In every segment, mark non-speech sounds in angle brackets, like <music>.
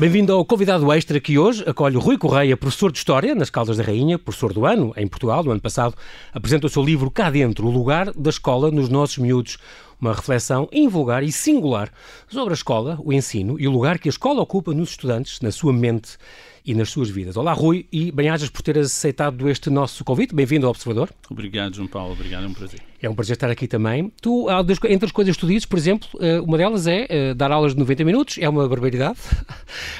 Bem-vindo ao convidado extra que hoje acolhe Rui Correia, professor de História nas Caldas da Rainha, professor do ano em Portugal, no ano passado, apresenta o seu livro Cá Dentro, o lugar da escola nos nossos miúdos. Uma reflexão invulgar e singular sobre a escola, o ensino e o lugar que a escola ocupa nos estudantes, na sua mente e nas suas vidas. Olá, Rui, e bem-ajas por ter aceitado este nosso convite. Bem-vindo ao Observador. Obrigado, João Paulo. Obrigado, é um prazer. É um prazer estar aqui também. Tu, entre as coisas que tu dizes, por exemplo, eh, uma delas é eh, dar aulas de 90 minutos, é uma barbaridade. <laughs>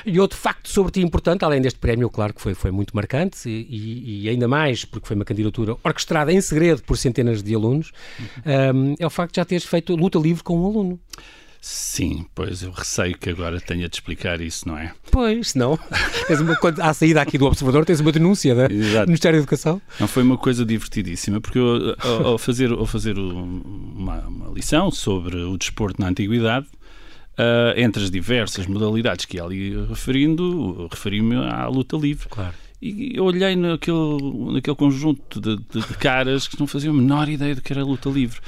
E outro facto sobre ti importante, além deste prémio, claro que foi, foi muito marcante, e, e ainda mais porque foi uma candidatura orquestrada em segredo por centenas de alunos, uhum. é o facto de já teres feito luta livre com um aluno. Sim, pois eu receio que agora tenha de explicar isso, não é? Pois, não. tens uma, quando, à saída aqui do Observador tens uma denúncia do Ministério da Educação. Não, foi uma coisa divertidíssima, porque eu, ao, ao fazer, ao fazer uma, uma, lição sobre o desporto na Antiguidade, uh, entre as diversas modalidades que ia ali referindo, referi-me à luta livre. Claro. E eu olhei naquele, naquele conjunto de, de, de caras que não faziam a menor ideia do que era a luta livre.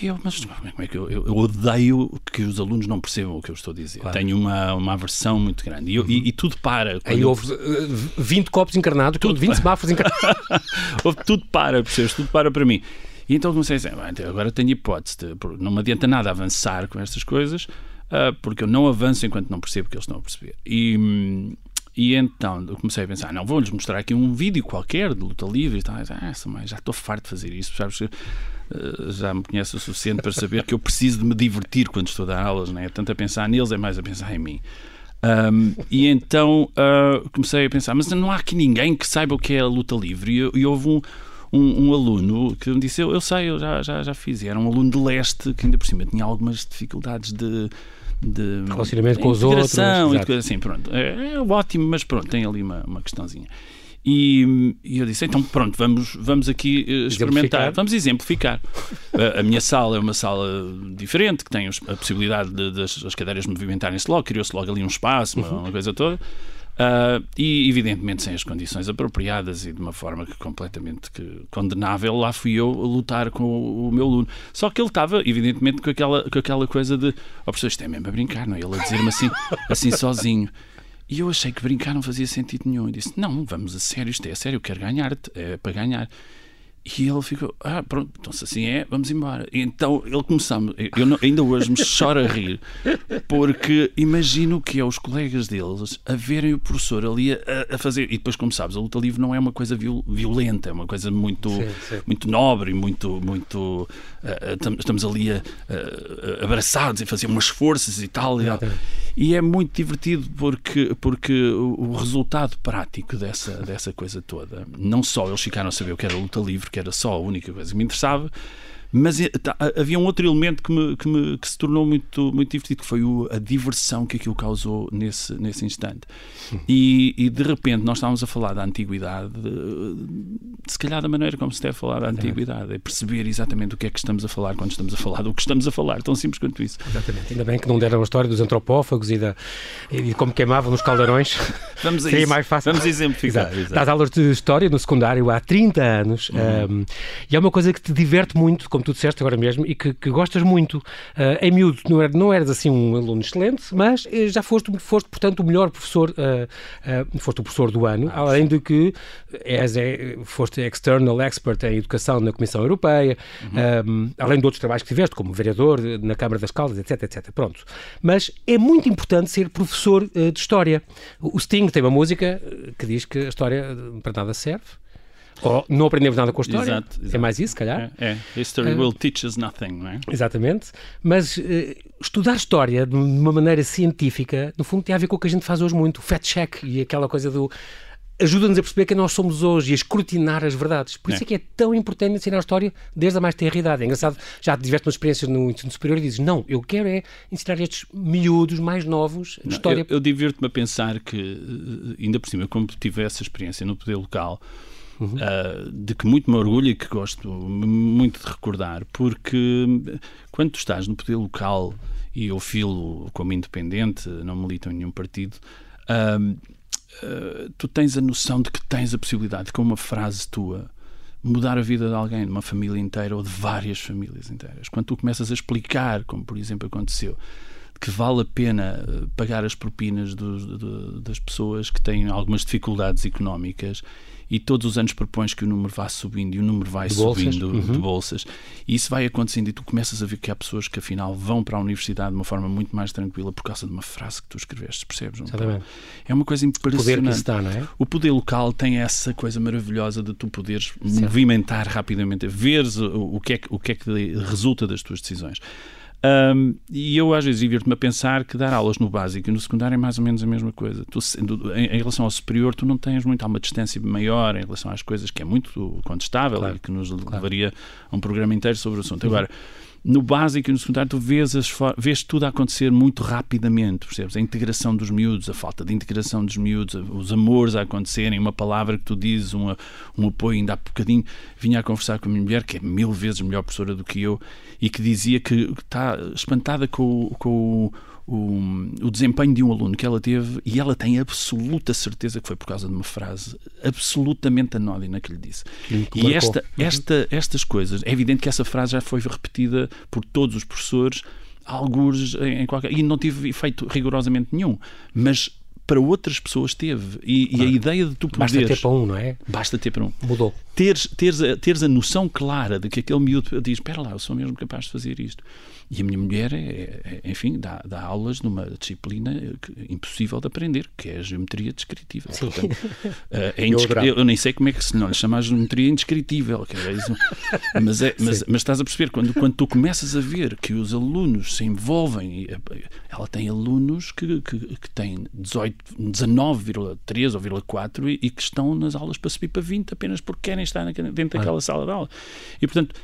E eu, mas como é que eu, eu, eu, odeio que os alunos não percebam o que eu estou a dizer. Claro. Tenho uma, uma aversão muito grande. E, eu, uhum. e, e tudo para. Aí eu... houve uh, 20 copos encarnados, tudo 20 semáforos encarnados. <laughs> houve tudo para, percebes? Tudo para para mim. E então comecei a dizer, agora tenho hipótese, de, não me adianta nada avançar com estas coisas, uh, porque eu não avanço enquanto não percebo que eles estão a perceber. E, e então eu comecei a pensar, não, vou-lhes mostrar aqui um vídeo qualquer de luta livre e tal. Ah, já estou farto de fazer isso, sabes? Eh, já me conhece o suficiente para saber que eu preciso de me divertir quando estou a dar aulas, não é? Tanto a pensar neles, é mais a pensar em mim. Um, e então uh, comecei a pensar, mas não há aqui ninguém que saiba o que é a luta livre. E, e houve um, um, um, aluno que me disse: Eu, eu sei, eu já, já, já fiz. E era um aluno de leste que ainda por cima tinha algumas dificuldades de. De relacionamento com os outros. E assim, pronto. É, é, ótimo, mas pronto, tem ali uma, uma questãozinha. E, e, eu disse, então pronto, vamos, vamos aqui eh, experimentar, vamos exemplificar. a, a, minha sala é uma sala diferente, que tem a possibilidade de, das as cadeiras movimentarem-se logo, criou-se logo ali um espaço, uma, uma coisa toda. Uh, e evidentemente sem as condições apropriadas e de uma forma que completamente que, condenável, lá fui eu a lutar com o, o meu aluno. Só que ele estava, evidentemente, com aquela, com aquela coisa de oh, professor, isto é mesmo a brincar, não é? Ele a dizer-me assim, assim sozinho. E eu achei que brincar não fazia sentido nenhum. E disse: Não, vamos a sério, isto é a sério, eu quero ganhar, é para ganhar. E ele ficou, ah, pronto, então se assim é, vamos embora. E então ele começou, eu não, ainda hoje me choro a rir, porque imagino que é os colegas deles a verem o professor ali a, a, fazer. E depois, como sabes, a luta livre não é uma coisa violenta, é uma coisa muito, sim, sim. muito nobre, muito. muito uh, estamos ali a, uh, abraçados e fazer umas forças e tal. E, e, é muito divertido porque, porque o, o resultado prático dessa, dessa coisa toda, não só eles ficaram a saber o que era a luta livre, que era só a única coisa que me interessava, mas eh, tá, havia um outro elemento que, me, que, me, que se tornou muito, muito divertido, que foi o, a diversão que aquilo causou nesse, nesse instante. E, e, de repente nós estávamos a falar da antiguidade, se calhar da maneira como se deve falar da antiguidade, é perceber exatamente o que é que estamos a falar quando estamos a falar do que estamos a falar, tão simples quanto isso. Exatamente. Ainda bem que não deram a história dos antropófagos e, da, e como queimavam nos caldeirões. <laughs> Vamos a Seria isso. mais fácil. Vamos exemplificar. Exato. Exato. Dás aulas de história no secundário há 30 anos uhum. um, e é uma coisa que te diverte muito, como tu disseste agora mesmo, e que, que gostas muito. Uh, em miúdo, não, era, não eras assim um aluno excelente, mas eh, já foste, foste portanto, o melhor professor, uh, uh, foste o professor do ano, além de que és, é, foste external expert em educação na Comissão Europeia, uhum. um, além de outros trabalhos que tiveste, como vereador na Câmara das Caldas, etc, etc. Pronto. Mas é muito importante ser professor de História. O Sting tem uma música que diz que a História para nada serve. Ou não aprendemos nada com a história. Exato, exato. É mais isso, se calhar. É, é. History uh, will teach us nothing, não é? Exatamente. Mas uh, estudar história de uma maneira científica, no fundo, tem a ver com o que a gente faz hoje muito, o fact check e aquela coisa do ajuda-nos a perceber quem nós somos hoje e a escrutinar as verdades. Por isso é, é que é tão importante ensinar a história desde a mais tenra idade. É engraçado, já tiveste uma experiência no ensino superior e dizes, não, eu quero é ensinar estes miúdos mais novos não, história. Eu, eu divirto-me a pensar que, eh, ainda por cima, como tive essa experiência no poder local, uhum. uh, de que muito me orgulho e que gosto muito de recordar, porque quando tu estás no poder local e eu filo como independente, não milito em nenhum partido, uh, uh, tu tens a noção de que tens a possibilidade de, com uma frase tua, mudar a vida de alguém, de uma família inteira ou de várias famílias inteiras. Quando tu começas a explicar, como por exemplo aconteceu, que vale a pena eh, pagar as propinas do, do, das pessoas que têm algumas dificuldades económicas e todos os anos propões que o número vá subindo e o número vai de subindo bolsas. Uhum. de bolsas. E isso vai acontecendo e tu começas a ver que há pessoas que afinal vão para a universidade de uma forma muito mais tranquila por causa de uma frase que tu escreveste, percebes? Exatamente. É uma coisa impressionante. O poder que dá, não é? O poder local tem essa coisa maravilhosa de tu poderes certo. movimentar rapidamente, veres o, o, que é o que é que resulta das tuas decisões. Um, e eu às vezes divirto-me a pensar que dar aulas no básico e no secundário é mais ou menos a mesma coisa. Tu, em, em, relação ao superior, tu não tens muito, há uma distância maior em relação às coisas que é muito contestável claro, e que nos claro. levaria a um programa inteiro sobre o assunto. Uhum. No básico e no secundário tu vês, as, vês tudo a acontecer muito rapidamente, percebes? A integração dos miúdos, a falta de integração dos miúdos, os amores a acontecerem, uma palavra que tu dizes, um, um apoio, ainda há bocadinho vinha a conversar com a minha mulher, que é mil vezes melhor professora do que eu, e que dizia que está espantada com, com o o, desempenho de um aluno que ela teve e ela tem absoluta certeza que foi por causa de uma frase absolutamente anódina que lhe disse. e esta, uhum. esta, estas coisas, é evidente que essa frase já foi repetida por todos os professores, alguns em, em qualquer. e não teve efeito rigorosamente nenhum. Mas para outras pessoas teve. E, claro. e, a ideia de tu poderes... Basta ter para um, não é? Basta ter para um. Mudou. Teres, teres, a, teres a noção clara de que aquele miúdo diz, espera lá, eu sou mesmo capaz de fazer isto. E a minha mulher, é, é, enfim, dá, dá, aulas numa disciplina impossível de aprender, que é a geometria descritiva. Portanto, <laughs> eh, é indescri... eu, nem sei como é que se não lhe chama a geometria indescritível. É mas, é, mas, mas, estás a perceber, quando, quando tu começas a ver que os alunos se envolvem, ela tem alunos que, que, que têm 19,3 ou 4 e, e que estão nas aulas para subir para 20 apenas porque querem estar dentro daquela ah. sala de aula. E, portanto,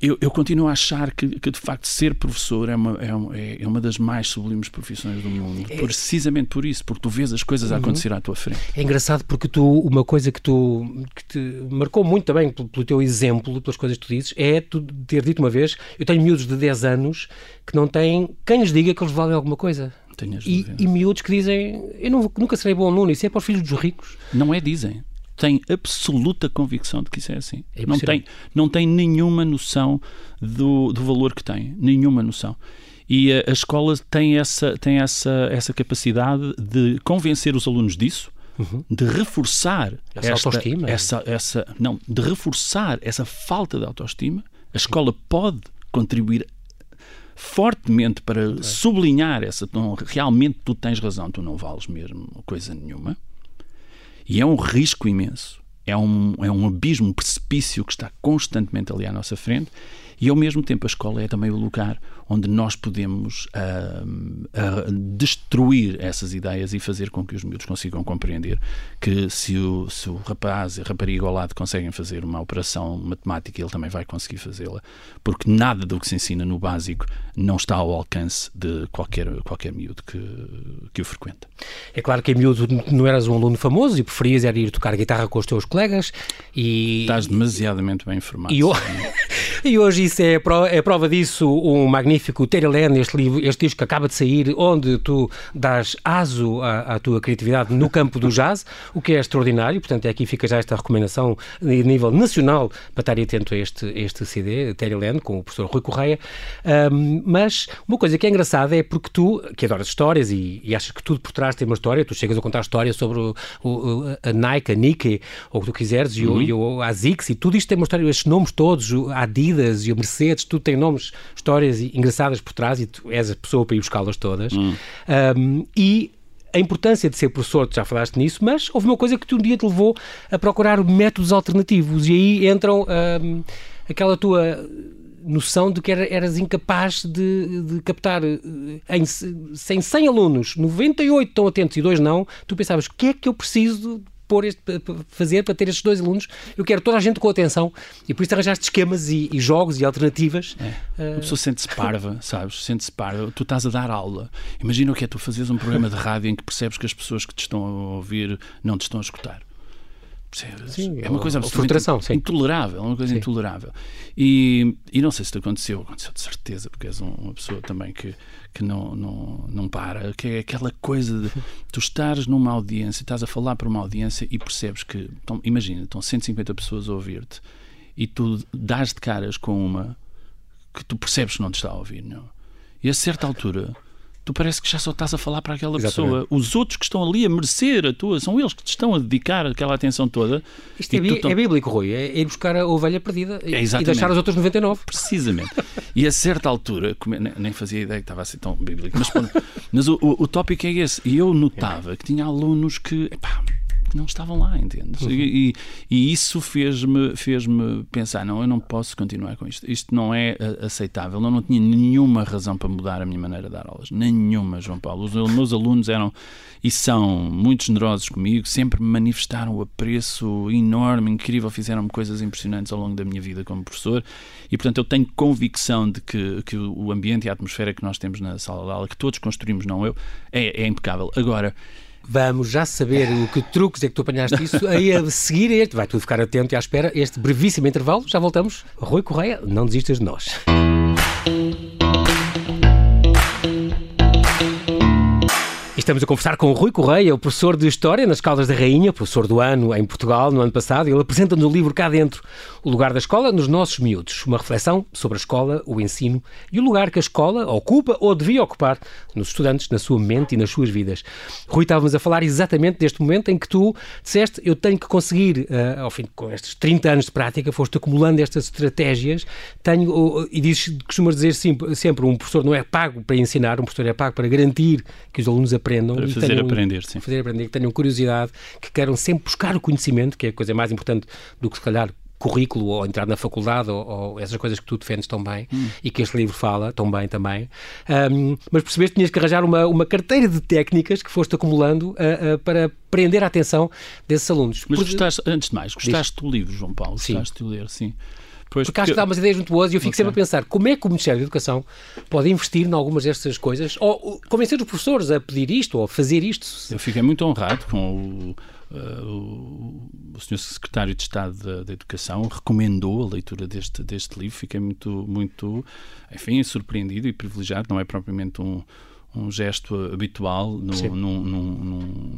eu, eu, continuo a achar que, que, de facto ser professor é uma, é, é uma das mais sublimes profissões do mundo, é. precisamente por isso, porque tu vês as coisas a uhum. acontecer à tua frente. É engraçado porque tu, uma coisa que tu que te marcou muito também pelo, pelo, teu exemplo, pelas coisas que tu dizes, é tu ter dito uma vez: eu tenho miúdos de 10 anos que não têm quem lhes diga que eles valem alguma coisa. E, e miúdos que dizem: eu não, nunca serei bom aluno, isso é para os filhos dos ricos. Não é, dizem tem absoluta convicção de que isso é assim. É não, tem, não tem nenhuma noção do, do valor que tem. Nenhuma noção. E a, a escola tem, essa, tem essa, essa capacidade de convencer os alunos disso, uhum. de reforçar essa esta, autoestima. Essa, essa, não, de reforçar essa falta de autoestima. A escola pode contribuir fortemente para sublinhar essa. Não, realmente tu tens razão, tu não vales mesmo coisa nenhuma. E é um risco imenso. É um, é um abismo, um precipício que está constantemente ali à nossa frente e ao mesmo tempo a escola é também o lugar onde nós podemos uh, uh, destruir essas ideias e fazer com que os miúdos consigam compreender que se o, se o rapaz e a rapariga ao lado conseguem fazer uma operação matemática, ele também vai conseguir fazê-la, porque nada do que se ensina no básico não está ao alcance de qualquer, qualquer miúdo que, que o frequenta. É claro que em miúdo não eras um aluno famoso e preferias era ir tocar guitarra com os teus colegas e... Estás demasiadamente bem informado. E, <laughs> e hoje isso é, é prova disso um magnífico Terelen, este livro, este disco que acaba de sair, onde tu dás aso à, à, tua criatividade no campo do jazz, o que é extraordinário. Portanto, aqui fica já esta recomendação a nível nacional para estar atento a este, este CD, Terelen, com o professor Rui Correia. Um, mas uma coisa que é engraçada é porque tu, que adoras histórias e, e, achas que tudo por trás tem uma história, tu chegas a contar histórias sobre o, o, a Nike, a Nike, ou o que tu quiseres, e, uhum. e o ASICS, e tudo isto tem uma história, estes nomes todos, a Adidas e o Mercedes, tudo tem nomes, histórias engraçadas por trás e tu és a pessoa para ir buscá-las todas. Hum. Um, e a importância de ser professor, tu já falaste nisso, mas houve uma coisa que tu um dia te levou a procurar métodos alternativos e aí entram um, aquela tua noção de que eras incapaz de, de captar eh, em, em 100 alunos, 98 estão atentos e dois não, tu pensavas, o que é que eu preciso pôr este, fazer para ter estes dois alunos. Eu quero toda a gente com atenção e por isso arranjaste esquemas e, e jogos e alternativas. É. Uh... A pessoa sente-se parva, <laughs> sabes? Sente-se parva. Tu estás a dar aula. Imagina o que é tu fazes um programa de rádio em que percebes que as pessoas que te estão a ouvir não te estão a escutar. Sim, é uma coisa absolutamente intolerável, é uma coisa sim. intolerável. E, e não sei se te aconteceu, aconteceu de certeza, porque és uma pessoa também que, que não, não, não para, que é aquela coisa de tu estares numa audiência, estás a falar para uma audiência e percebes que, então, imagina, estão 150 pessoas a ouvir-te e tu dás de caras com uma que tu percebes que não te está a ouvir, não? E a certa altura tu parece que já só estás a falar para aquela Exatamente. pessoa. Os outros que estão ali a merecer a tua, são eles que te estão a dedicar aquela atenção toda. Isto é, é, bíblico, Rui. É ir buscar a ovelha perdida e, é e deixar os outros 99. Precisamente. e a certa altura, nem fazia ideia que estava a ser tão bíblico, mas, mas o, o, o tópico é esse. E eu notava que tinha alunos que. Epá, não estavam lá, entendes? Uhum. E, e, isso fez-me fez -me pensar: não, eu não posso continuar com isto. Isto não é eh, aceitável. Eu não tinha nenhuma razão para mudar a minha maneira de dar aulas. Nenhuma, João Paulo. Os meus alunos eram e são muito generosos comigo, sempre me manifestaram o apreço enorme, incrível, fizeram-me coisas impressionantes ao longo da minha vida como professor. E, portanto, eu tenho convicção de que, que o ambiente e a atmosfera que nós temos na sala de aula, que todos construímos, não eu, é, é impecável. Agora, Vamos já saber o que truques é que tu apanhaste isso. Aí a seguir, este, vai tudo ficar atento e à espera. Este brevíssimo intervalo, já voltamos. Rui Correia, não desistas de nós. Estamos a conversar com o Rui Correia, o professor de História nas Caldas da Rainha, professor do ano em Portugal no ano passado. Ele apresenta-nos o livro Cá Dentro, o lugar da escola nos nossos miúdos. Uma reflexão sobre a escola, o ensino e o lugar que a escola ocupa ou devia ocupar nos estudantes, na sua mente e nas suas vidas. Rui, estávamos a falar exatamente deste momento em que tu disseste eu tenho que conseguir, uh, ao fim, com estes 30 anos de prática, foste acumulando estas estratégias, tenho, uh, e dizes, costumas dizer sempre, sempre, um professor não é pago para ensinar, um professor é pago para garantir que os alunos aprendam aprendam. Para fazer tenham, aprender, sim. Fazer aprender, que tenham curiosidade, que queiram sempre buscar o conhecimento, que é a coisa mais importante do que se calhar currículo ou entrar na faculdade ou, ou, essas coisas que tu defendes tão bem hum. e que este livro fala tão bem também. Um, mas percebeste que tinhas que arranjar uma, uma carteira de técnicas que foste acumulando uh, uh, para prender a atenção desses alunos. Mas Por... gostaste, antes de mais, gostaste Diz... do livro, João Paulo? Gostaste sim. de ler, sim. Pois, porque, porque acho que dá umas ideias muito boas e eu fico okay. sempre a pensar como é que o Ministério da Educação pode investir em algumas destas coisas ou convencer os professores a pedir isto ou a fazer isto. Eu fiquei muito honrado com o, uh, o, o Sr. Secretário de Estado da, da, Educação recomendou a leitura deste, deste livro. Fiquei muito, muito, enfim, surpreendido e privilegiado. Não é propriamente um um gesto habitual no, num, num,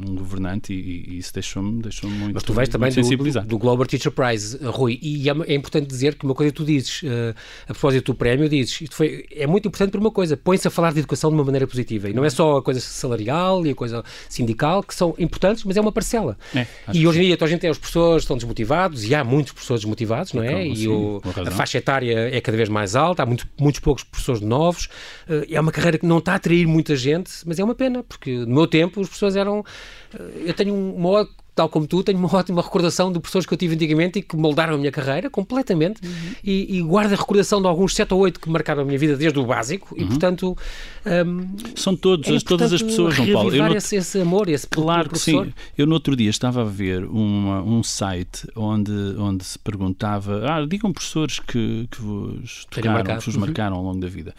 num, governante e, e isso deixou-me deixou muito Mas tu vais também do, do, Global Teacher Prize, Rui, e é, é, importante dizer que uma coisa que tu dizes, uh, a propósito do prémio, dizes, isto foi, é muito importante por uma coisa, põe-se a falar de educação de uma maneira positiva, e não é só a coisa salarial e a coisa sindical, que são importantes, mas é uma parcela. É, e hoje em dia, a gente tem os professores estão desmotivados, e há muitos professores desmotivados, não é? e o, a faixa etária é cada vez mais alta, há muito, muitos poucos professores novos, uh, é uma carreira que não está a atrair muito muita gente, mas é uma pena, porque no meu tempo as pessoas eram. Eh, eu tenho uma tal como tu, tenho uma <laughs> ótima recordação de pessoas que eu tive antigamente e que moldaram a minha carreira completamente uhum. e, e, guardo a recordação de alguns 7 ou 8 que marcaram a minha vida desde o básico uhum. e, portanto... Um, São todos, é todas as pessoas, João Paulo. Eu esse, esse amor, esse Claro que sim. Eu no outro dia estava a ver uma, um site onde, onde se perguntava, ah, digam professores que, que vos tocaram, que vos uhum. marcaram ao longo da vida.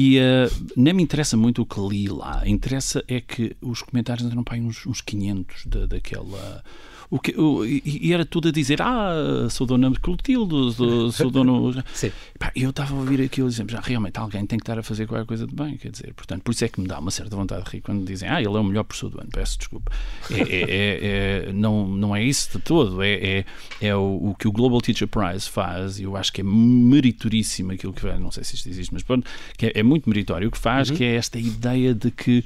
E uh, nem me interessa muito o que li lá. Interessa é que os comentários entram para uns, uns 500 da, daquela o que, o, e, era tudo a dizer: Ah, sou dono Clotilde, sou, sou dono. <laughs> Sim. Pá, eu estava a ouvir aquilo e dizemos: ah, realmente alguém tem que estar a fazer qualquer coisa de bem. Quer dizer, portanto, por isso é que me dá uma certa vontade de rir quando dizem: Ah, ele é o melhor professor do ano. Peço desculpa. É, é, é, é não, não é isso de todo. É, é, é o, o, que o Global Teacher Prize faz, e eu acho que é meritoríssimo aquilo que. Não sei se isto existe, mas pronto, que é, é muito meritório o que faz, uhum. que é esta ideia de que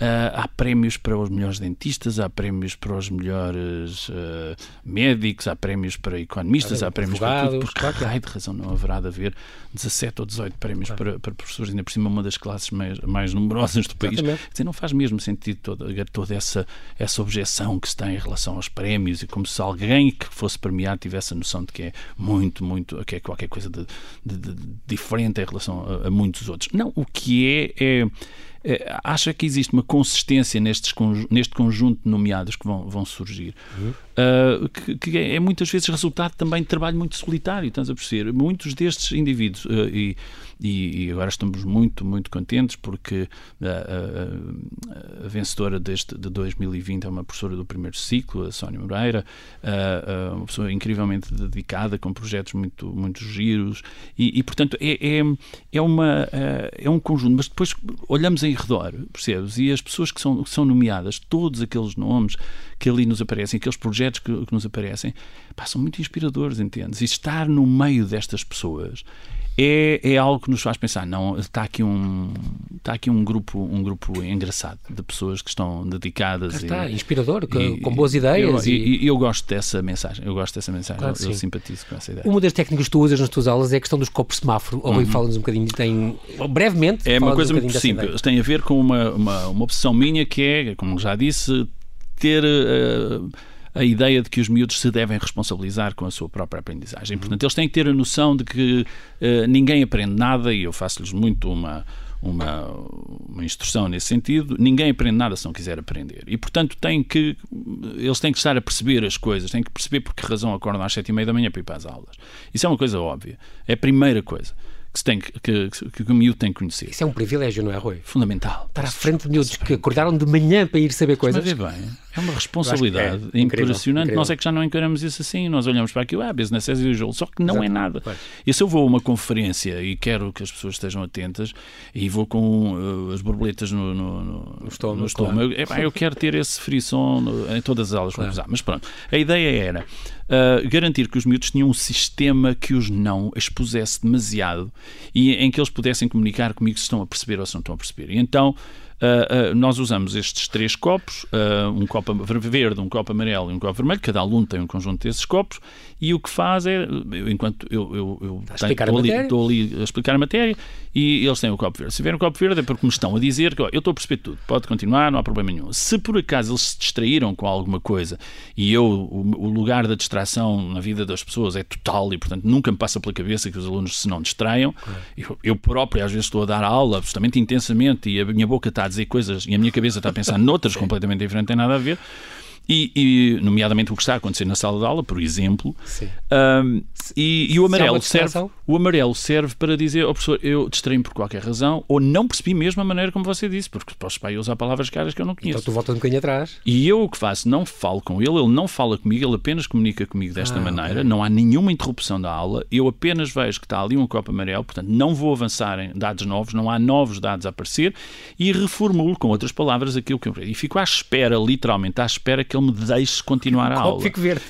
Uh, há prémios para os melhores dentistas, há prémios para os melhores uh, médicos, há prémios para economistas, há prémios para tudo. Por claro que raio de razão não haverá de haver 17 ou 18 prémios claro. para, para professores, ainda por cima uma das classes mais, mais numerosas do país. Quer dizer, não faz mesmo sentido toda, toda essa, essa objeção que se tem em relação aos prémios e como se alguém que fosse premiado tivesse a noção de que é muito, muito, que é qualquer coisa de, de, de diferente em relação a, a muitos outros. Não, o que é, é acha que existe uma consistência nestes, neste conjunto de nomeados que vão, vão surgir, uhum. Uh, que, que, é muitas vezes resultado também de trabalho muito solitário, estás a perceber? Muitos destes indivíduos, uh, e, e, agora estamos muito, muito contentes porque a, a, a, vencedora deste, de 2020 é uma professora do primeiro ciclo, a Sónia Moreira, uh, uma pessoa incrivelmente dedicada, com projetos muito, muito giros, e, e portanto é, é, é, uma, é um conjunto, mas depois olhamos em redor, percebes? E as pessoas que são, que são nomeadas, todos aqueles nomes que ali nos aparecem, aqueles projetos que, que nos aparecem, pá, são muito inspiradores, entendes? E estar no meio destas pessoas é, é algo que nos faz pensar, não, está aqui um, está aqui um grupo, um grupo engraçado de pessoas que estão dedicadas. está, e, inspirador, e, com boas ideias. Eu, e, eu gosto dessa mensagem, eu gosto dessa mensagem, claro eu, eu simpatizo com essa ideia. Uma das técnicas que tu usas nas tuas aulas é a questão dos copos semáforo. Ou uhum. fala-nos um bocadinho, tem, brevemente. É uma coisa um muito simples, tem a ver com uma, uma, uma obsessão minha que é, como já disse, ter. Uh, a ideia de que os miúdos se devem responsabilizar com a sua própria aprendizagem. Uhum. Portanto, eles têm que ter a noção de que uh, ninguém aprende nada, e eu faço-lhes muito uma, uma, uma, instrução nesse sentido, ninguém aprende nada se não quiser aprender. E, portanto, têm que, eles têm que estar a perceber as coisas, têm que perceber por que razão acordam às sete e meia da manhã para ir para as aulas. Isso é uma coisa óbvia. É a primeira coisa que, se tem, que, que, que o miúdo tem que conhecer. Isso é um privilégio, não é, Rui? Fundamental. Estar à frente de miúdos que acordaram de manhã para ir saber coisas. Mas bem, é uma responsabilidade é impressionante. Incrível. Nós é que já não encaramos isso assim, nós olhamos para aquilo, ah, business as usual, só que não Exato. é nada. Pois. E se eu vou a uma conferência e quero que as pessoas estejam atentas e vou com uh, as borboletas no, no, no, no estômago, no estômago claro. é, eu quero ter esse frisson em todas as aulas claro. que Mas pronto, a ideia era uh, garantir que os miúdos tinham um sistema que os não expusesse demasiado e em que eles pudessem comunicar comigo se estão a perceber ou se não estão a perceber. E então Uh, uh, nós usamos estes três copos, uh, um copo verde, um copo amarelo e um copo vermelho, cada aluno tem um conjunto desses copos, e o que faz é, eu, enquanto eu, eu, eu tenho, estou, ali, estou, ali, a explicar a matéria, e eles têm o copo verde. Se tiverem o copo verde é porque me estão a dizer que ó, eu estou a perceber tudo, pode continuar, não há problema nenhum. Se por acaso eles se distraíram com alguma coisa, e eu, o, o lugar da distração na vida das pessoas é total, e portanto nunca me passa pela cabeça que os alunos se não distraiam, eu, eu próprio às vezes estou a dar aula absolutamente intensamente, e a minha boca está dizer coisas e a minha cabeça está a pensar noutras completamente diferentes, não tem nada a ver. E, e, nomeadamente o que está a acontecer na sala de aula, por exemplo. Um, e, e, o amarelo serve, o amarelo serve para dizer ao oh, professor, eu distraí-me por qualquer razão, ou não percebi mesmo a maneira como você disse, porque posso para usar palavras caras que eu não conheço. Então tu voltas um bocadinho atrás. E eu o que faço, não falo com ele, ele não fala comigo, ele apenas comunica comigo desta ah, maneira, okay. não há nenhuma interrupção da aula, eu apenas vejo que está ali um copo amarelo, portanto não vou avançar em dados novos, não há novos dados a aparecer, e reformulo com outras palavras aquilo que eu... E fico à espera, literalmente, à espera que ele me deixe continuar a aula.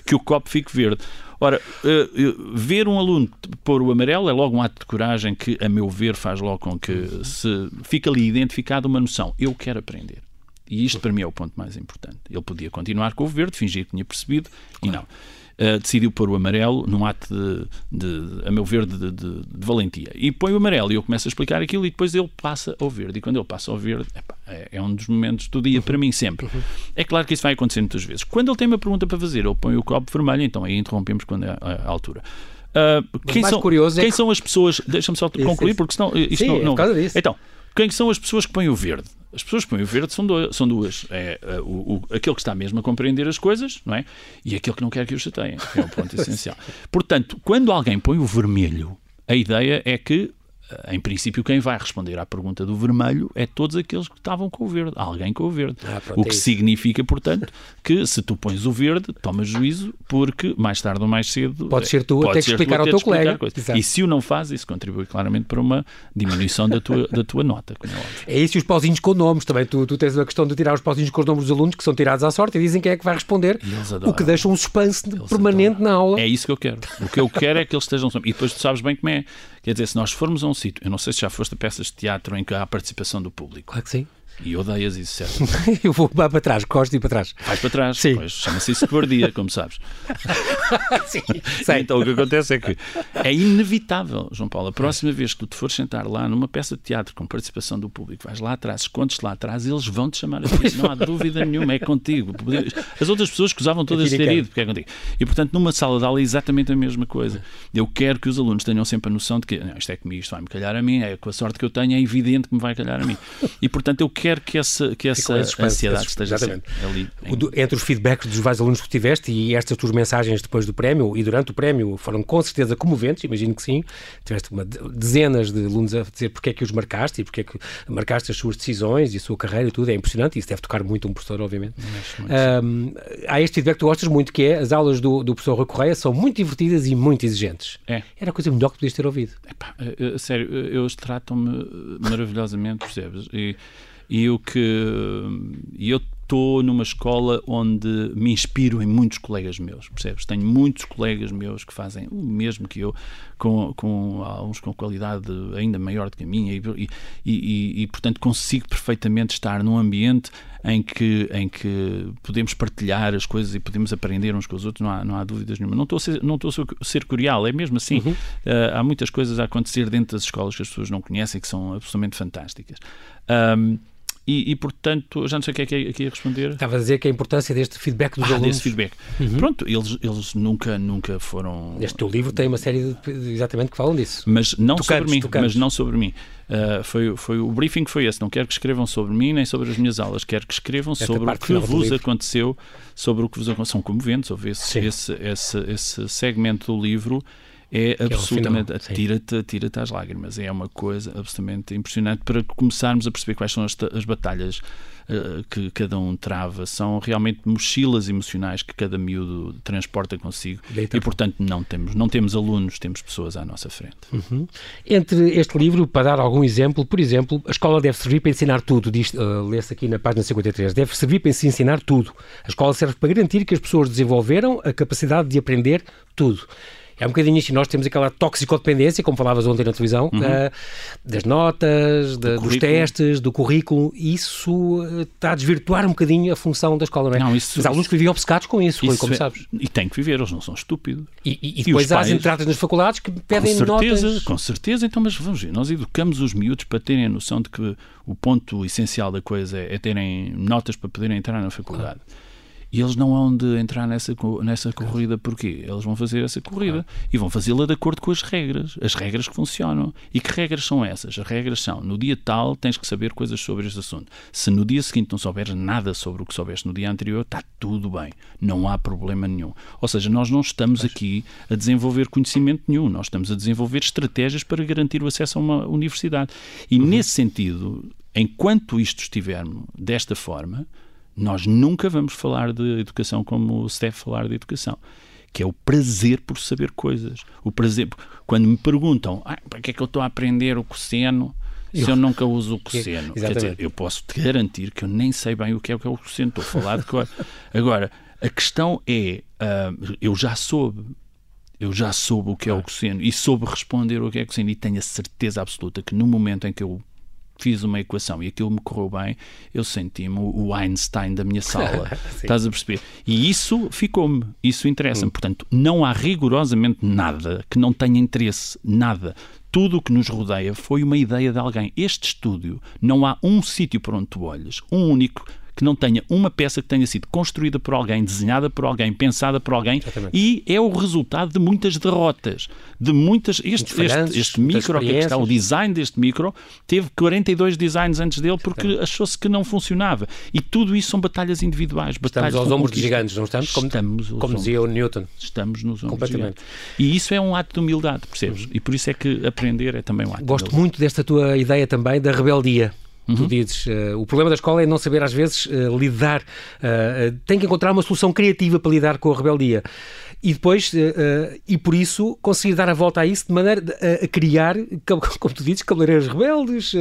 Que o copo fique verde. Ora, uh, ver um aluno pôr o amarelo é logo um ato de coragem que, a meu ver, faz logo com que se fica ali identificada uma noção. Eu quero aprender. E isto para mim é o ponto mais importante. Ele podia continuar com o verde, fingir que tinha percebido, claro. e não uh, decidiu pôr o amarelo num ato de, de a meu ver, de, de, de, valentia. E põe o amarelo e eu começo a explicar aquilo e depois ele passa ao verde. E quando ele passa ao verde, é, é, um dos momentos do dia para mim sempre. É claro que isso vai acontecer muitas vezes. Quando ele tem uma pergunta para fazer, ele põe o copo vermelho, então aí interrompemos quando é a, a altura. Uh, quem são, é quem que... são as pessoas? Deixa-me só concluir, porque senão isto Sim, não. não... É por causa disso. Então, quem são as pessoas que põem o verde? As pessoas que põem o verde são, do, são duas. É uh, o, o, aquele que está mesmo a compreender as coisas, não é? E aquele que não quer que o chateiem, é o ponto <laughs> essencial. Portanto, quando alguém põe o vermelho, a ideia é que em princípio, quem vai responder à pergunta do vermelho é todos aqueles que estavam com o verde, alguém com o verde. Ah, pronto, o que é significa, portanto, que se tu pões o verde, tomas juízo, porque mais tarde ou mais cedo. Pode ser tu a ter que explicar ao teu colega. E se o não faz, isso contribui claramente para uma diminuição da tua, da tua nota. É, é isso e os pauzinhos com nomes também. Tu, tu tens a questão de tirar os pauzinhos com os nomes dos alunos que são tirados à sorte e dizem quem é que vai responder, o que deixa um suspense eles permanente adoram. na aula. É isso que eu quero. O que eu quero é que eles estejam. E depois tu sabes bem como é. Quer dizer, se nós formos a um sítio, eu não sei se já foste a peças de teatro em que há a participação do público. Claro que sim. E odeias isso, certo? <laughs> eu vou para trás, gosto de ir para trás. Vais para trás, Sim. pois chama-se isso cobardia, como sabes. <laughs> Sim. Então o que acontece é que é inevitável, João Paulo, a próxima vez que tu te fores sentar lá numa peça de teatro com participação do público, vais lá atrás, escondes-te lá atrás, eles vão te chamar a ti, não há <laughs> dúvida nenhuma, é contigo. As outras pessoas que usavam todas ter ido, porque é contigo. E portanto, numa sala de aula é exatamente a mesma coisa. Eu quero que os alunos tenham sempre a noção de que não, isto é comigo, isto vai-me calhar a mim, é com a sorte que eu tenho, é evidente que me vai calhar a mim. E portanto, eu quero que essa, que essa ansiedade esteja ali. Em... Entre os feedbacks dos vários alunos que tiveste e estas tuas mensagens depois do prémio e durante o prémio foram com certeza comoventes, imagino que sim. Tiveste uma, dezenas de alunos a dizer porque é que os marcaste e porque é que marcaste as suas decisões e a sua carreira e tudo. É impressionante. Isso deve tocar muito um professor, obviamente. Um, há este feedback que tu gostas muito, que é as aulas do, do professor Rui Correia são muito divertidas e muito exigentes. É. Era a coisa melhor que podias ter ouvido. Epá, sério, eles tratam-me maravilhosamente, percebes? E e o que eu estou numa escola onde me inspiro em muitos colegas meus, percebes? Tenho muitos colegas meus que fazem o mesmo que eu, com, com alguns com qualidade ainda maior do que a minha, e, e, e, e portanto consigo perfeitamente estar num ambiente em que, em que podemos partilhar as coisas e podemos aprender uns com os outros, não há, não há dúvidas nenhuma. Não estou a ser, não estou a ser curial, é mesmo assim. Uhum. Uh, há muitas coisas a acontecer dentro das escolas que as pessoas não conhecem que são absolutamente fantásticas. Um, e, e, portanto, já não sei o que é que ia, que ia responder. Estava a dizer que a importância deste feedback dos ah, alunos. desse feedback. Uhum. Pronto, eles, eles nunca, nunca foram... Este teu livro tem uma série de, exatamente que falam disso. Mas não sobre mim, mas não sobre mim. Uh, foi, foi, o briefing foi esse. Não quero que escrevam sobre mim nem sobre as minhas aulas. Quero que escrevam Esta sobre o que vos aconteceu, sobre o que vos aconteceu. São comoventes. Houve esse, esse, esse, esse segmento do livro é que absolutamente. É Tira-te tira às lágrimas. É uma coisa absolutamente impressionante para começarmos a perceber quais são as, as batalhas uh, que cada um trava. São realmente mochilas emocionais que cada miúdo transporta consigo. Deita. E, portanto, não temos, não temos alunos, temos pessoas à nossa frente. Uhum. Entre este livro, para dar algum exemplo, por exemplo, a escola deve servir para ensinar tudo. Diz, uh, lê-se aqui na página 53. Deve servir para se ensinar tudo. A escola serve para garantir que as pessoas desenvolveram a capacidade de aprender tudo. É um bocadinho isto. Nós temos aquela toxicodependência, como falavas ontem na televisão, uhum. uh, das notas, da, dos testes, do currículo. Isso uh, está a desvirtuar um bocadinho a função da escola, não é? Não, isso, Mas há alunos que viviam obcecados com isso, isso como é, sabes. E têm que viver, eles não são estúpidos. E, e, e depois há as entradas nas faculdades que pedem com certeza, notas. Com certeza, então, mas vamos ver, nós educamos os miúdos para terem a noção de que o ponto essencial da coisa é, é terem notas para poderem entrar na faculdade. Claro e eles não hão de entrar nessa, nessa corrida porquê? Eles vão fazer essa corrida e vão fazê-la de acordo com as regras, as regras que funcionam. E que regras são essas? As regras são, no dia tal tens que saber coisas sobre este assunto. Se no dia seguinte não souberes nada sobre o que soubeste no dia anterior, está tudo bem, não há problema nenhum. Ou seja, nós não estamos aqui a desenvolver conhecimento nenhum, nós estamos a desenvolver estratégias para garantir o acesso a uma universidade. E uhum. nesse sentido, enquanto isto estiver desta forma, nós nunca vamos falar de educação como se deve falar de educação, que é o prazer por saber coisas. O prazer, quando me perguntam ah, para que é que eu estou a aprender o cosseno se eu nunca uso o <laughs> cosseno. Quer dizer, eu posso te garantir que eu nem sei bem o que é o, que é o cosseno, estou a falar de cor. <laughs> Agora, a questão é, uh, eu já soube, eu já soube o que é o cosseno e soube responder o que é o cosseno e tenho a certeza absoluta que no momento em que eu fiz uma equação e aquilo me correu bem, eu senti-me o Einstein da minha sala. <laughs> Estás a perceber? E isso ficou-me, isso interessa-me. Hum. Portanto, não há rigorosamente nada que não tenha interesse, nada tudo o que nos rodeia foi uma ideia de alguém. Este estúdio, não há um sítio para onde tu olhas, um único que não tenha uma peça que tenha sido construída por alguém, desenhada por alguém, pensada por alguém Exatamente. e é o resultado de muitas derrotas, de muitas. Este, este, este micro, que está, o design deste micro, teve 42 designs antes dele porque achou-se que não funcionava. E tudo isso são batalhas individuais. Batalhas estamos aos ombros de gigantes, não estamos? Como, estamos como dizia o Newton. Estamos nos ombros Completamente. E isso é um ato de humildade, percebes? Uhum. E por isso é que aprender é também um ato Gosto muito desta tua ideia também da rebeldia. Uhum. Tu dizes, uh, o problema da escola é não saber às vezes uh, lidar, uh, tem que encontrar uma solução criativa para lidar com a rebeldia. E depois, e por isso, conseguir dar a volta a isso de maneira a, criar, <laughs> como tu dizes, cabeleireiros rebeldes,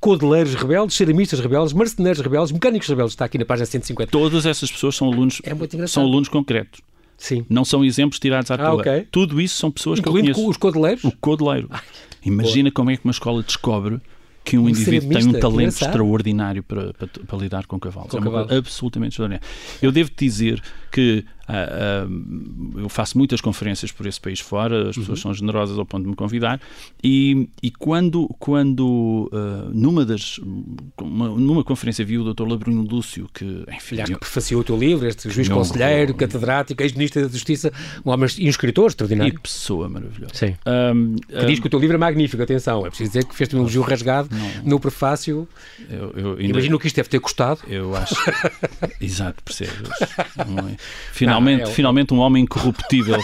codeleiros rebeldes, ceramistas rebeldes, marceneiros rebeldes, mecânicos rebeldes, está aqui na página 150. Todas essas pessoas são alunos, é são alunos concretos. Sim. Não são exemplos tirados à ah, toa. Okay. Tudo isso são pessoas Incluindo que eu conheço. os codeleiros? O codeleiro. Ai, Imagina boa. como é que uma escola descobre que um, um indivíduo tem um talento extraordinário para, para, para, lidar com cavalos. Com é uma coisa absolutamente extraordinária. Eu devo dizer que Uh, uh, eu faço muitas conferências por esse país fora, as pessoas uhum. são generosas ao ponto de me convidar, e, e quando, quando uh, numa das uma, numa conferência vi o Dr. Labrino Lúcio, que enfim. Aliás, que prefaciou o teu livro, este juiz conselheiro, catedrático, ex-ministro da Justiça, um homem e um escritor extraordinário. E pessoa maravilhosa. Sim. Um, que diz que o teu livro é magnífico, atenção, é preciso dizer que fez-te um elogio rasgado não, no prefácio. Eu, eu ainda, Imagino que isto deve ter custado. Eu acho. exato, percebes? <laughs> Final, finalmente, é, finalmente um homem incorruptível.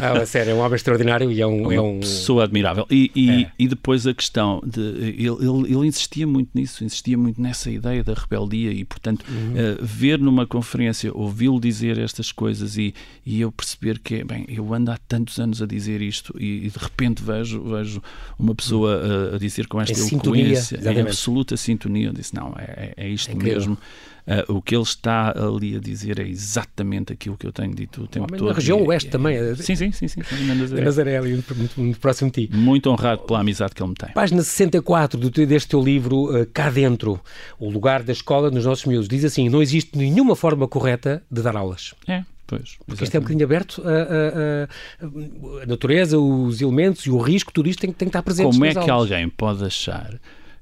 ah, a sério, é um homem extraordinário e é um... É um... pessoa admirável. E, e, é. e, depois a questão de... Ele, ele, ele, insistia muito nisso, insistia muito nessa ideia da rebeldia e, portanto, uhum. uh, ver numa conferência, ouvi-lo dizer estas coisas e, e eu perceber que, bem, eu ando há tantos anos a dizer isto e, e de repente vejo, vejo uma pessoa a, a dizer com esta é eloquência, em absoluta sintonia, eu disse, não, é, é, é isto mesmo. Uh, o que ele está ali a dizer é exatamente aquilo que eu tenho dito o tempo todo. Na região oeste também. É... Sim, sim, sim. sim, sim Nazaré. Nazaré, ali muito, muito, próximo de ti. Muito honrado pela amizade que ele me tem. Página 64 do, deste teu livro, uh, Cá Dentro, o lugar da escola nos nossos miúdos, diz assim, não existe nenhuma forma correta de dar aulas. É. Pois, Porque isto é um bocadinho aberto, a, a, a, a, natureza, os elementos e o risco, tudo isto tem, tem que estar presente. Como é que aulas. alguém pode achar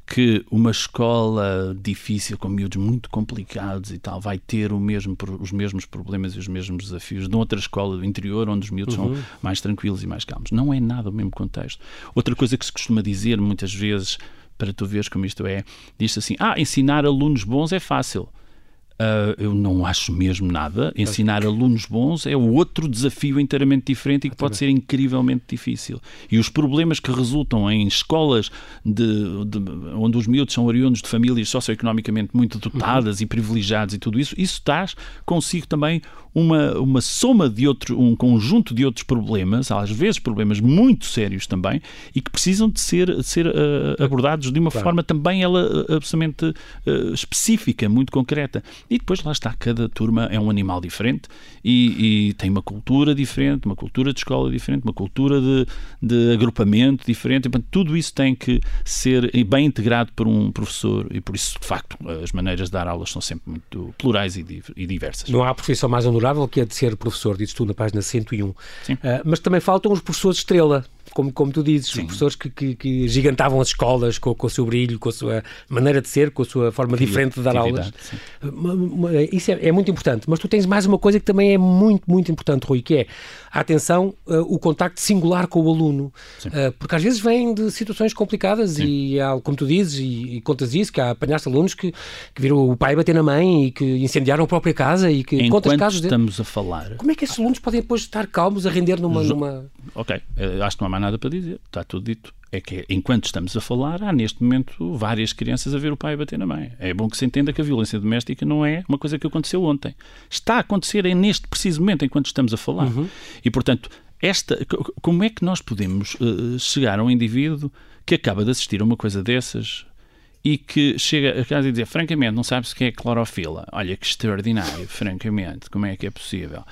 que uma escola difícil, com miúdos muito complicados e tal, vai ter o mesmo, os mesmos problemas e os mesmos desafios de outra escola do interior, onde os miúdos uhum. são mais tranquilos e mais calmos. Não é nada o mesmo contexto. Outra coisa que se costuma dizer muitas vezes, para tu veres como isto é, diz assim: ah, ensinar alunos bons é fácil. Uh, eu não acho mesmo nada. Ensinar alunos bons é outro desafio inteiramente diferente e que pode ser incrivelmente difícil. E os problemas que resultam em escolas de, de, onde os miúdos são oriundos de famílias socioeconomicamente muito dotadas uhum. e privilegiadas e tudo isso, isso traz consigo também uma, uma soma de outros, um conjunto de outros problemas, às vezes problemas muito sérios também, e que precisam de ser, de ser uh, abordados de uma claro. forma também ela uh, absolutamente uh, específica, muito concreta. E depois lá está, cada turma é um animal diferente e, e, tem uma cultura diferente, uma cultura de escola diferente, uma cultura de, de agrupamento diferente. E, portanto, tudo isso tem que ser bem integrado por um professor e por isso, de facto, as maneiras de dar aulas são sempre muito plurais e, e diversas. Não há profissão mais honorável que a de ser professor, dizes tu na página 101. Uh, mas também faltam os professores estrela como, como tu dizes, Sim. professores que, que, que, gigantavam as escolas com, com o seu brilho, com a sua maneira de ser, com a sua forma diferente de dar aulas. Isso é, é, muito importante. Mas tu tens mais uma coisa que também é muito, muito importante, Rui, que é a atenção, uh, o contacto singular com o aluno. Uh, porque às vezes vêm de situações complicadas e, há, como tu dizes, e, e, contas isso, que há apanhaste alunos que, que viram o pai bater na mãe e que incendiaram a própria casa e que Enquanto contas casos estamos de... a falar... Como é que esses alunos podem depois estar calmos a render numa... Numa... Ok, eh, acho que não há nada para dizer, está tudo dito. É que enquanto estamos a falar, há neste momento várias crianças a ver o pai bater na mãe. É bom que se entenda que a violência doméstica não é uma coisa que aconteceu ontem. Está a acontecer é neste preciso momento enquanto estamos a falar. Uhum. E portanto, esta, como é que nós podemos uh, chegar a um indivíduo que acaba de assistir a uma coisa dessas e que chega a casa e dizer, francamente, não sabe se que é clorofila. Olha que extraordinário, francamente, como é que é possível?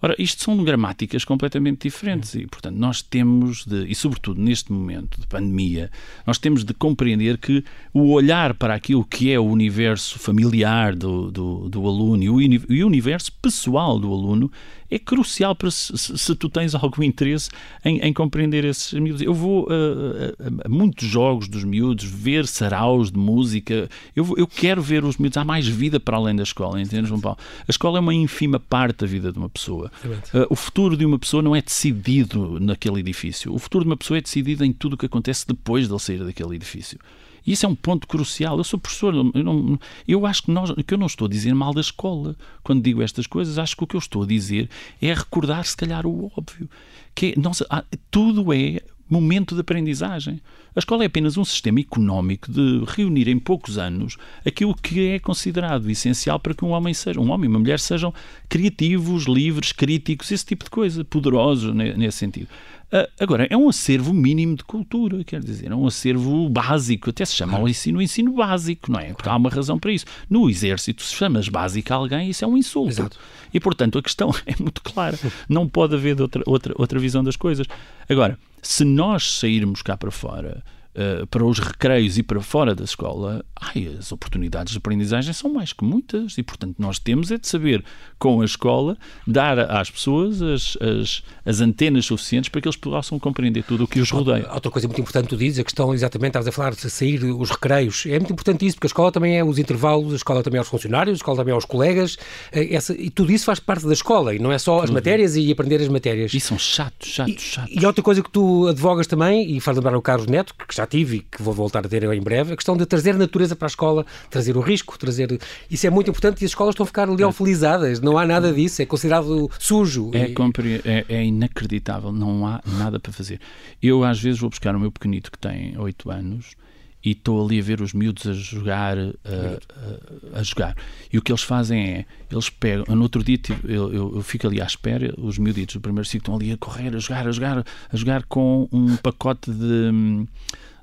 Ora, isto são gramáticas completamente diferentes e, portanto, nós temos de, e sobretudo neste momento de pandemia, nós temos de compreender que o olhar para aquilo que é o universo familiar do, do, do aluno e o, e o universo pessoal do aluno é crucial para se, se, tu tens algum interesse em, em, compreender esses miúdos. Eu vou uh, a, a, muitos jogos dos miúdos, ver saraus de música, eu, eu quero ver os miúdos, há mais vida para além da escola, entendes, João Paulo? A escola é uma ínfima parte da vida de uma pessoa. Uh, o futuro de uma pessoa não é decidido naquele edifício. O futuro de uma pessoa é decidido em tudo o que acontece depois de ele sair daquele edifício. Isso é um ponto crucial. Eu sou professor, eu, não, eu acho que, nós, que eu não estou a dizer mal da escola quando digo estas coisas. Acho que o que eu estou a dizer é recordar, se calhar, o óbvio. Que é, nossa, tudo é momento de aprendizagem. A escola é apenas um sistema económico de reunir em poucos anos aquilo que é considerado essencial para que um homem seja, um homem e uma mulher sejam criativos, livres, críticos, esse tipo de coisa, poderosos nesse sentido. Uh, agora, é um acervo mínimo de cultura, quer dizer, é um acervo básico, até se chama o ensino ensino básico, não é? Porque há uma razão para isso. No exército, se chamas básico a alguém, isso é um insulto. Exato. E, portanto, a questão <laughs> é muito clara. Não pode haver outra, outra, outra visão das coisas. Agora, se nós sairmos cá para fora uh, para os recreios e para fora da escola, ai, as oportunidades de aprendizagem são mais que muitas e, portanto, nós temos é de saber, com a escola, dar às pessoas as, as, as antenas suficientes para que eles possam compreender tudo o que os rodeia. Outra coisa muito importante tu dizes, a questão exatamente, estavas a falar de sair os recreios, é muito importante isso, porque a escola também é os intervalos, a escola também é os funcionários, a escola também é os colegas, eh, essa, e tudo isso faz parte da escola, e não é só as matérias e aprender as matérias. E são chatos, chatos, chatos. E, e outra coisa que tu advogas também, e faz lembrar o Carlos Neto, que já já tive e que vou voltar a ter em breve, a questão de trazer a natureza para a escola, trazer o risco, trazer. Isso é muito importante e as escolas estão a ficar leofilizadas, não há nada disso, é considerado sujo. É, é, é inacreditável, não há nada para fazer. Eu às vezes vou buscar o meu pequenito que tem 8 anos e estou ali a ver os miúdos a jogar, a, a, a, jogar. E o que eles fazem é, eles pegam, no outro dia eu, eu, eu fico ali à espera, os miúditos do primeiro ciclo estão ali a correr, a jogar, a jogar, a jogar com um pacote de,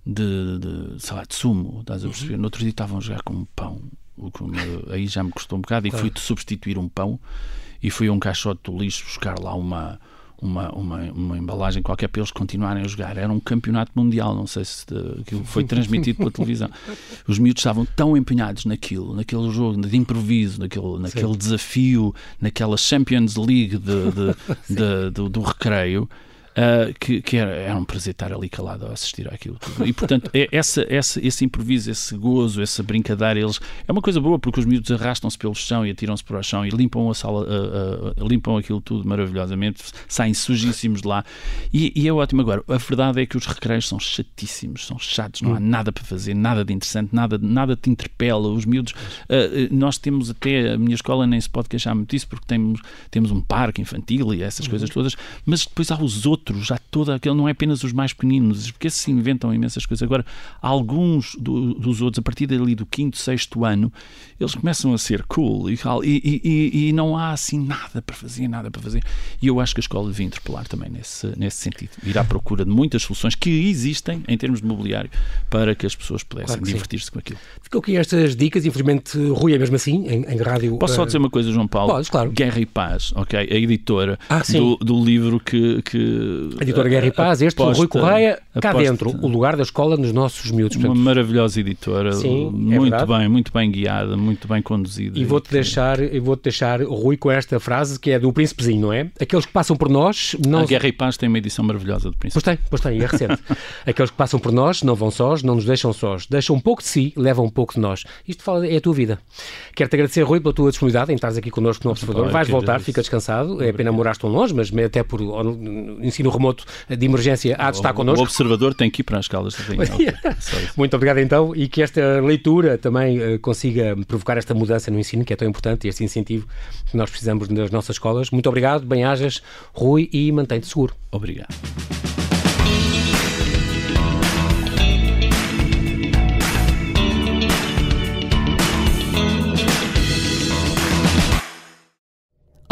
de, de sei lá, de sumo, estás a perceber? Uhum. No outro dia estavam a jogar com um pão, aí já me custou um bocado, e fui substituir um pão e fui a um caixote do lixo buscar lá uma uma, uma, uma, embalagem qualquer para eles continuarem a jogar. Era um campeonato mundial, não sei se aquilo foi transmitido pela televisão. <laughs> Os miúdos estavam tão empenhados naquilo, naquele jogo de improviso, naquele, naquele desafio, naquela Champions League de, de, <laughs> de, do, do recreio, uh, que, que era, era, um prazer estar ali calado a assistir àquilo tudo. E, portanto, é, essa, essa, esse improviso, esse gozo, essa brincadeira, eles, é uma coisa boa porque os miúdos arrastam-se pelo chão e atiram-se para o chão e limpam a sala, uh, uh, limpam aquilo tudo maravilhosamente, saem sujíssimos de lá. E, e, é ótimo. Agora, a verdade é que os recreios são chatíssimos, são chatos, não há hum. nada para fazer, nada de interessante, nada, nada te interpela. Os miúdos, nós temos até, a minha escola nem se pode queixar muito disso porque temos, temos um parque infantil e essas uhum. coisas todas, mas depois há os outros outros, já toda aquele, não é apenas os mais pequeninos, porque se inventam imensas coisas. Agora, alguns do, dos outros, a partir dali do quinto, sexto ano, eles começam a ser cool e, e, e, e, não há assim nada para fazer, nada para fazer. E eu acho que a escola devia interpelar também nesse, nesse sentido, ir à procura de muitas soluções que existem em termos de mobiliário para que as pessoas pudessem claro divertir-se com aquilo. Ficou aqui estas dicas, infelizmente, Rui é mesmo assim, em, em rádio. Posso só uh... dizer uma coisa, João Paulo? Podes, claro. Guerra e Paz, ok? A editora ah, do, do livro que, que editora Guerra e Paz, este, aposta, Rui Correia, cá aposta, dentro, o lugar da escola nos nossos miúdos. Portanto, uma maravilhosa editora, sim, é muito é bem, muito bem guiada, muito bem conduzida. E vou-te deixar, vou deixar, Rui, com esta frase que é do Príncipezinho, não é? Aqueles que passam por nós... Não... A Guerra e Paz tem uma edição maravilhosa do Príncipe. Pois tem, pois tem, é recente. <laughs> Aqueles que passam por nós não vão sós, não nos deixam sós. Deixam um pouco de si, levam um pouco de nós. Isto fala, é a tua vida. Quero-te agradecer, Rui, pela tua disponibilidade em estares aqui connosco no Observador. Vais voltar, fica descansado. É pena morar tão longe, mas até por ensino remoto de emergência há de estar connosco. O observador tem que ir para as escalas de <laughs> Muito obrigado então e que esta leitura também uh, consiga provocar esta mudança no ensino, que é tão importante, e este incentivo que nós precisamos nas nossas escolas. Muito obrigado, bem-ajas, Rui, e mantém-te seguro. Obrigado.